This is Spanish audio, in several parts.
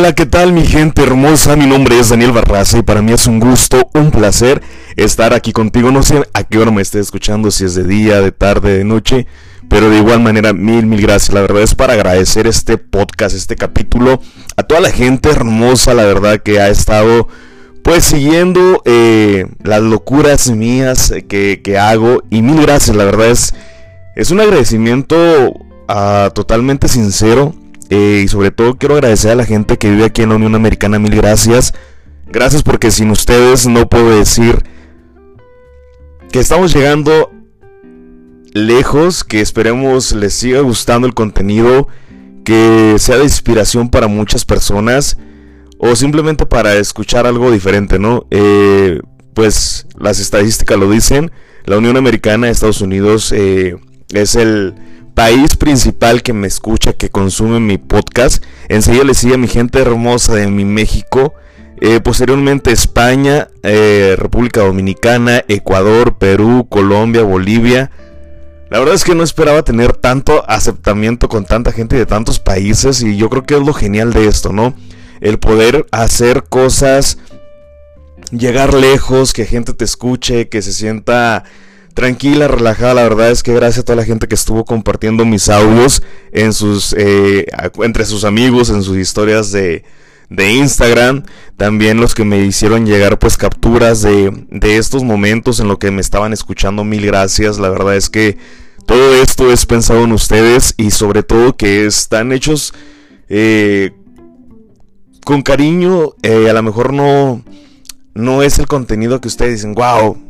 Hola, ¿qué tal mi gente hermosa? Mi nombre es Daniel Barraza y para mí es un gusto, un placer estar aquí contigo. No sé a qué hora me estés escuchando, si es de día, de tarde, de noche, pero de igual manera, mil, mil gracias. La verdad es para agradecer este podcast, este capítulo, a toda la gente hermosa, la verdad que ha estado pues siguiendo eh, las locuras mías que, que, hago y mil gracias, la verdad es, es un agradecimiento uh, totalmente sincero eh, y sobre todo quiero agradecer a la gente que vive aquí en la Unión Americana. Mil gracias. Gracias porque sin ustedes no puedo decir que estamos llegando lejos. Que esperemos les siga gustando el contenido. Que sea de inspiración para muchas personas. O simplemente para escuchar algo diferente, ¿no? Eh, pues las estadísticas lo dicen. La Unión Americana, Estados Unidos, eh, es el país principal que me escucha, que consume mi podcast. Enseguida le sigue a mi gente hermosa de mi México. Eh, posteriormente España, eh, República Dominicana, Ecuador, Perú, Colombia, Bolivia. La verdad es que no esperaba tener tanto aceptamiento con tanta gente de tantos países y yo creo que es lo genial de esto, ¿no? El poder hacer cosas, llegar lejos, que gente te escuche, que se sienta tranquila, relajada. La verdad es que gracias a toda la gente que estuvo compartiendo mis audios en sus, eh, entre sus amigos, en sus historias de, de Instagram. También los que me hicieron llegar pues capturas de, de estos momentos en lo que me estaban escuchando. Mil gracias. La verdad es que todo esto es pensado en ustedes y sobre todo que están hechos eh, con cariño. Eh, a lo mejor no, no es el contenido que ustedes dicen, wow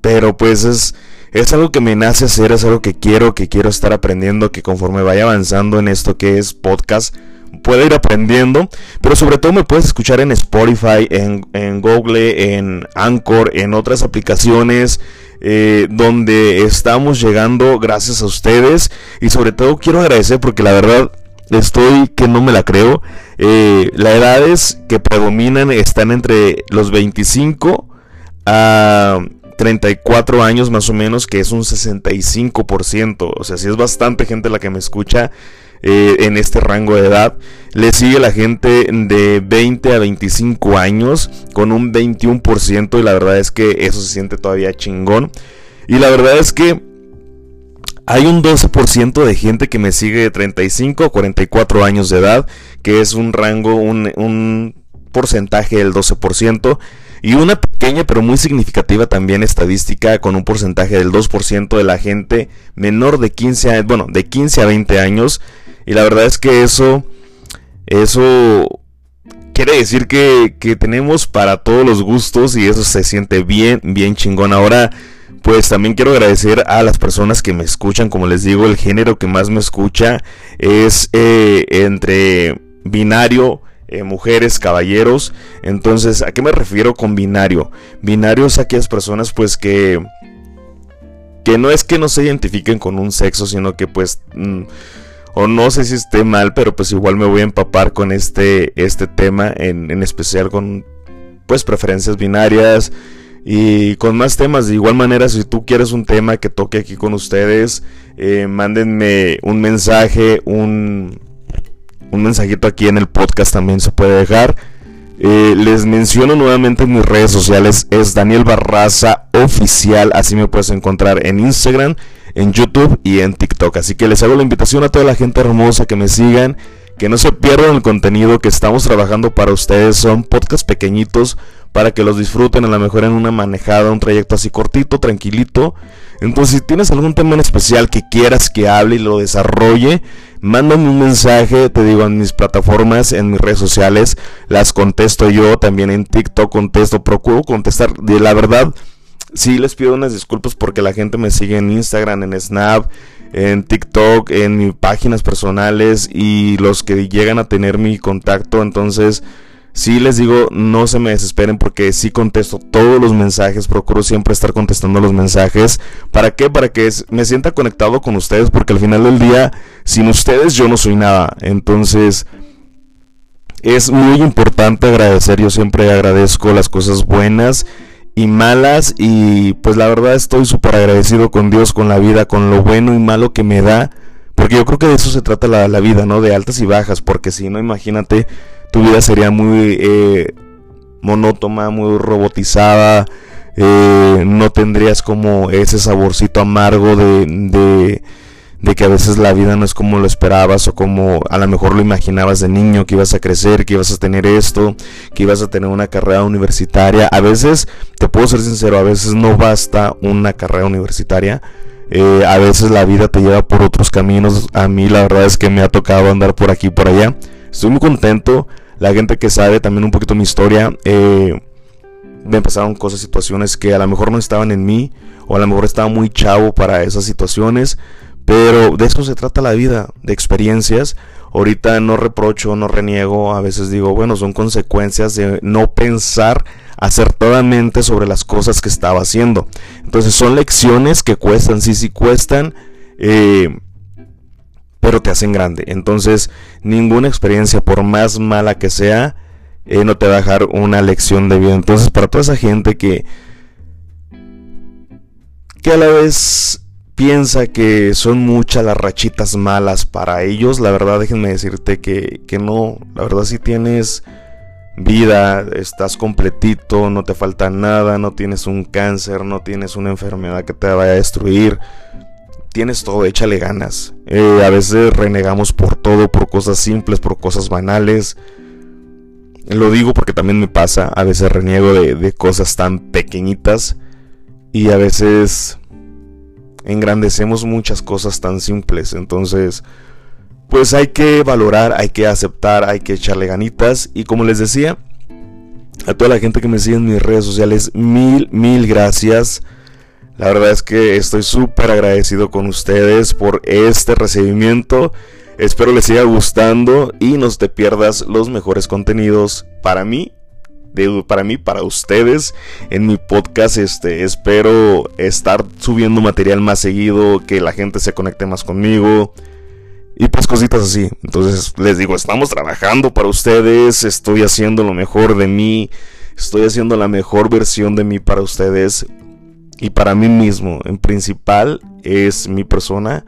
pero pues es, es algo que me nace hacer, es algo que quiero, que quiero estar aprendiendo, que conforme vaya avanzando en esto que es podcast, pueda ir aprendiendo, pero sobre todo me puedes escuchar en Spotify, en, en Google, en Anchor, en otras aplicaciones. Eh, donde estamos llegando gracias a ustedes y sobre todo quiero agradecer porque la verdad estoy que no me la creo eh, las edades que predominan están entre los 25 a 34 años más o menos, que es un 65%. O sea, si es bastante gente la que me escucha eh, en este rango de edad. Le sigue la gente de 20 a 25 años con un 21% y la verdad es que eso se siente todavía chingón. Y la verdad es que hay un 12% de gente que me sigue de 35 a 44 años de edad, que es un rango, un, un porcentaje del 12%. Y una pequeña pero muy significativa también estadística con un porcentaje del 2% de la gente menor de 15 años, bueno, de 15 a 20 años. Y la verdad es que eso, eso quiere decir que, que tenemos para todos los gustos y eso se siente bien, bien chingón. Ahora, pues también quiero agradecer a las personas que me escuchan. Como les digo, el género que más me escucha es eh, entre binario eh, mujeres, caballeros. Entonces, ¿a qué me refiero con binario? Binario es aquellas personas pues que... Que no es que no se identifiquen con un sexo, sino que pues... Mm, o no sé si esté mal, pero pues igual me voy a empapar con este, este tema, en, en especial con pues preferencias binarias y con más temas. De igual manera, si tú quieres un tema que toque aquí con ustedes, eh, mándenme un mensaje, un, un mensajito aquí en el podcast también se puede dejar. Eh, les menciono nuevamente en mis redes sociales, es Daniel Barraza Oficial, así me puedes encontrar en Instagram, en YouTube y en TikTok. Así que les hago la invitación a toda la gente hermosa que me sigan, que no se pierdan el contenido que estamos trabajando para ustedes. Son podcasts pequeñitos para que los disfruten a lo mejor en una manejada, un trayecto así cortito, tranquilito. Entonces, si tienes algún tema en especial que quieras que hable y lo desarrolle, mándame un mensaje, te digo, en mis plataformas, en mis redes sociales, las contesto yo, también en TikTok contesto, procuro contestar. De la verdad, sí les pido unas disculpas porque la gente me sigue en Instagram, en Snap, en TikTok, en mis páginas personales y los que llegan a tener mi contacto, entonces Sí les digo, no se me desesperen porque sí contesto todos los mensajes, procuro siempre estar contestando los mensajes. ¿Para qué? Para que me sienta conectado con ustedes porque al final del día, sin ustedes yo no soy nada. Entonces, es muy importante agradecer, yo siempre agradezco las cosas buenas y malas y pues la verdad estoy súper agradecido con Dios, con la vida, con lo bueno y malo que me da. Porque yo creo que de eso se trata la, la vida, ¿no? De altas y bajas, porque si no, imagínate tu vida sería muy eh, monótona, muy robotizada, eh, no tendrías como ese saborcito amargo de, de, que a veces la vida no es como lo esperabas o como a lo mejor lo imaginabas de niño, que ibas a crecer, que ibas a tener esto, que ibas a tener una carrera universitaria. A veces, te puedo ser sincero, a veces no basta una carrera universitaria. Eh, a veces la vida te lleva por otros caminos. A mí la verdad es que me ha tocado andar por aquí y por allá. Estoy muy contento. La gente que sabe también un poquito mi historia, eh, me pasaron cosas, situaciones que a lo mejor no estaban en mí, o a lo mejor estaba muy chavo para esas situaciones, pero de eso se trata la vida, de experiencias. Ahorita no reprocho, no reniego, a veces digo, bueno, son consecuencias de no pensar acertadamente sobre las cosas que estaba haciendo. Entonces son lecciones que cuestan, sí, sí cuestan, eh, pero te hacen grande. Entonces ninguna experiencia, por más mala que sea, eh, no te va a dejar una lección de vida. Entonces, para toda esa gente que, que a la vez piensa que son muchas las rachitas malas para ellos, la verdad déjenme decirte que, que no, la verdad si tienes vida, estás completito, no te falta nada, no tienes un cáncer, no tienes una enfermedad que te vaya a destruir, tienes todo, échale ganas. Eh, a veces renegamos por todo, por cosas simples, por cosas banales. Lo digo porque también me pasa, a veces reniego de, cosas tan pequeñitas y a veces engrandecemos muchas cosas tan simples. Entonces, pues hay que valorar, hay que aceptar, hay que echarle ganitas. Y como les decía, a toda la gente que me sigue en mis redes sociales, mil, mil gracias. La verdad es que estoy súper agradecido con ustedes por este recibimiento. Espero les siga gustando y no te pierdas los mejores contenidos para mí, para mí, para ustedes en mi podcast. Este, espero estar subiendo material más seguido, que la gente se conecte más conmigo. Y pues cositas así. Entonces les digo, estamos trabajando para ustedes. Estoy haciendo lo mejor de mí. Estoy haciendo la mejor versión de mí para ustedes. Y para mí mismo. En principal es mi persona.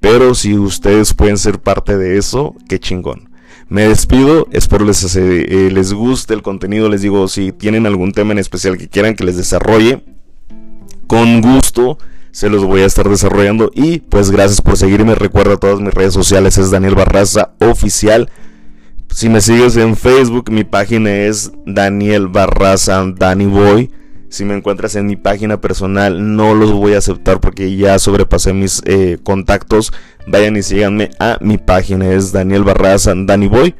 Pero si ustedes pueden ser parte de eso, qué chingón. Me despido, espero les, eh, les guste el contenido, les digo, si tienen algún tema en especial que quieran que les desarrolle, con gusto se los voy a estar desarrollando y pues gracias por seguirme, recuerda todas mis redes sociales, es Daniel Barraza Oficial. Si me sigues en Facebook, mi página es Daniel Barraza Danny Boy. Si me encuentras en mi página personal, no los voy a aceptar porque ya sobrepasé mis eh, contactos. Vayan y síganme a mi página, es Daniel Barraza, Danny Boy.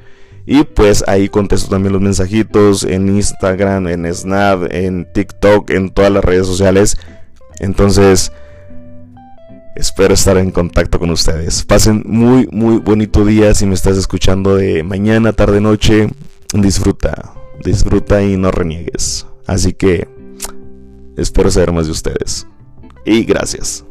Y pues ahí contesto también los mensajitos en Instagram, en Snap, en TikTok, en todas las redes sociales. Entonces, espero estar en contacto con ustedes. Pasen muy, muy bonito día si me estás escuchando de mañana, tarde, noche. Disfruta, disfruta y no reniegues. Así que Espero saber más de ustedes. Y gracias.